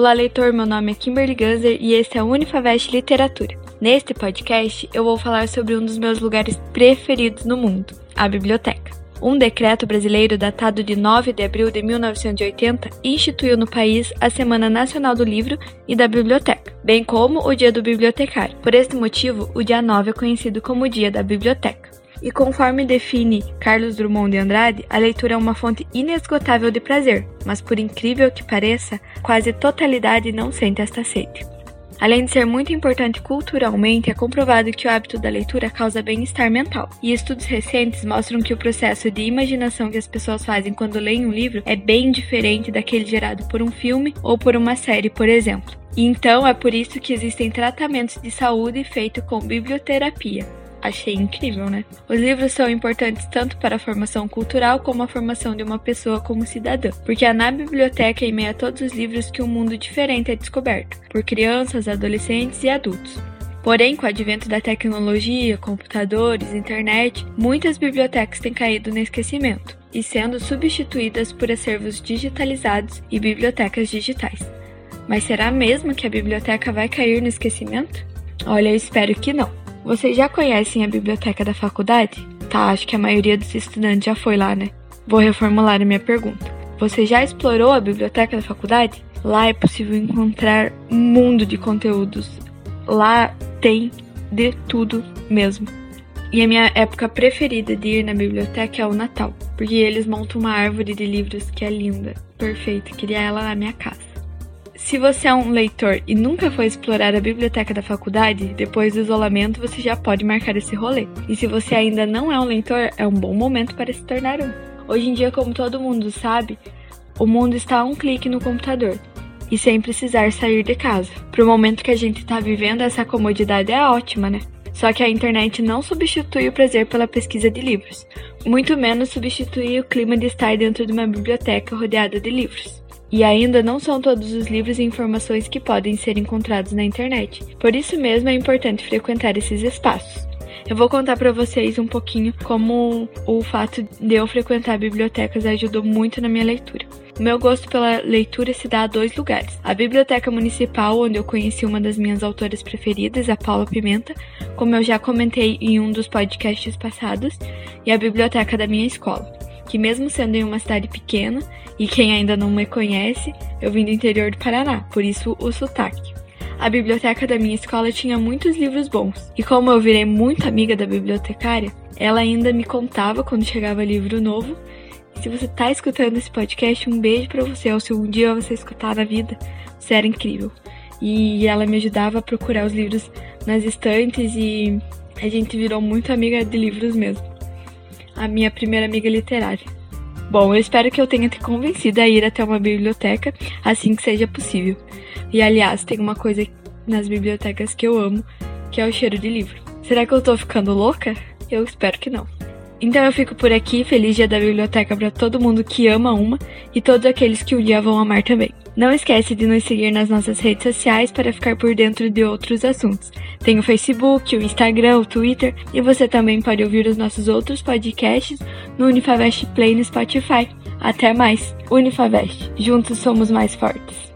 Olá, leitor. Meu nome é Kimberly Ganser e esse é o Unifavest Literatura. Neste podcast, eu vou falar sobre um dos meus lugares preferidos no mundo, a biblioteca. Um decreto brasileiro datado de 9 de abril de 1980 instituiu no país a Semana Nacional do Livro e da Biblioteca, bem como o Dia do Bibliotecário. Por este motivo, o dia 9 é conhecido como Dia da Biblioteca. E conforme define Carlos Drummond de Andrade, a leitura é uma fonte inesgotável de prazer, mas por incrível que pareça, quase totalidade não sente esta sede. Além de ser muito importante culturalmente, é comprovado que o hábito da leitura causa bem-estar mental. E estudos recentes mostram que o processo de imaginação que as pessoas fazem quando leem um livro é bem diferente daquele gerado por um filme ou por uma série, por exemplo. Então é por isso que existem tratamentos de saúde feitos com biblioterapia, achei incrível, né? Os livros são importantes tanto para a formação cultural como a formação de uma pessoa como cidadã, porque é na biblioteca, em meio a todos os livros, que um mundo diferente é descoberto, por crianças, adolescentes e adultos. Porém, com o advento da tecnologia, computadores, internet, muitas bibliotecas têm caído no esquecimento e sendo substituídas por acervos digitalizados e bibliotecas digitais. Mas será mesmo que a biblioteca vai cair no esquecimento? Olha, eu espero que não. Vocês já conhecem a biblioteca da faculdade? Tá, acho que a maioria dos estudantes já foi lá, né? Vou reformular a minha pergunta. Você já explorou a biblioteca da faculdade? Lá é possível encontrar um mundo de conteúdos. Lá tem de tudo mesmo. E a minha época preferida de ir na biblioteca é o Natal, porque eles montam uma árvore de livros que é linda, perfeita. Queria ela na minha casa. Se você é um leitor e nunca foi explorar a biblioteca da faculdade, depois do isolamento você já pode marcar esse rolê. E se você ainda não é um leitor, é um bom momento para se tornar um. Hoje em dia, como todo mundo sabe, o mundo está a um clique no computador e sem precisar sair de casa. Para o momento que a gente está vivendo, essa comodidade é ótima, né? Só que a internet não substitui o prazer pela pesquisa de livros, muito menos substitui o clima de estar dentro de uma biblioteca rodeada de livros. E ainda não são todos os livros e informações que podem ser encontrados na internet. Por isso mesmo é importante frequentar esses espaços. Eu vou contar para vocês um pouquinho como o fato de eu frequentar bibliotecas ajudou muito na minha leitura. O meu gosto pela leitura se dá a dois lugares: a Biblioteca Municipal, onde eu conheci uma das minhas autoras preferidas, a Paula Pimenta, como eu já comentei em um dos podcasts passados, e a biblioteca da minha escola que mesmo sendo em uma cidade pequena, e quem ainda não me conhece, eu vim do interior do Paraná, por isso o sotaque. A biblioteca da minha escola tinha muitos livros bons, e como eu virei muito amiga da bibliotecária, ela ainda me contava quando chegava livro novo. Se você tá escutando esse podcast, um beijo para você, ou se um dia você escutar na vida, você era incrível. E ela me ajudava a procurar os livros nas estantes e a gente virou muito amiga de livros mesmo a minha primeira amiga literária. Bom, eu espero que eu tenha te convencido a ir até uma biblioteca assim que seja possível. E aliás, tem uma coisa nas bibliotecas que eu amo, que é o cheiro de livro. Será que eu tô ficando louca? Eu espero que não. Então eu fico por aqui, feliz dia da biblioteca para todo mundo que ama uma e todos aqueles que um dia vão amar também. Não esquece de nos seguir nas nossas redes sociais para ficar por dentro de outros assuntos. Tem o Facebook, o Instagram, o Twitter e você também pode ouvir os nossos outros podcasts no Unifavest Play no Spotify. Até mais, Unifavest. Juntos somos mais fortes.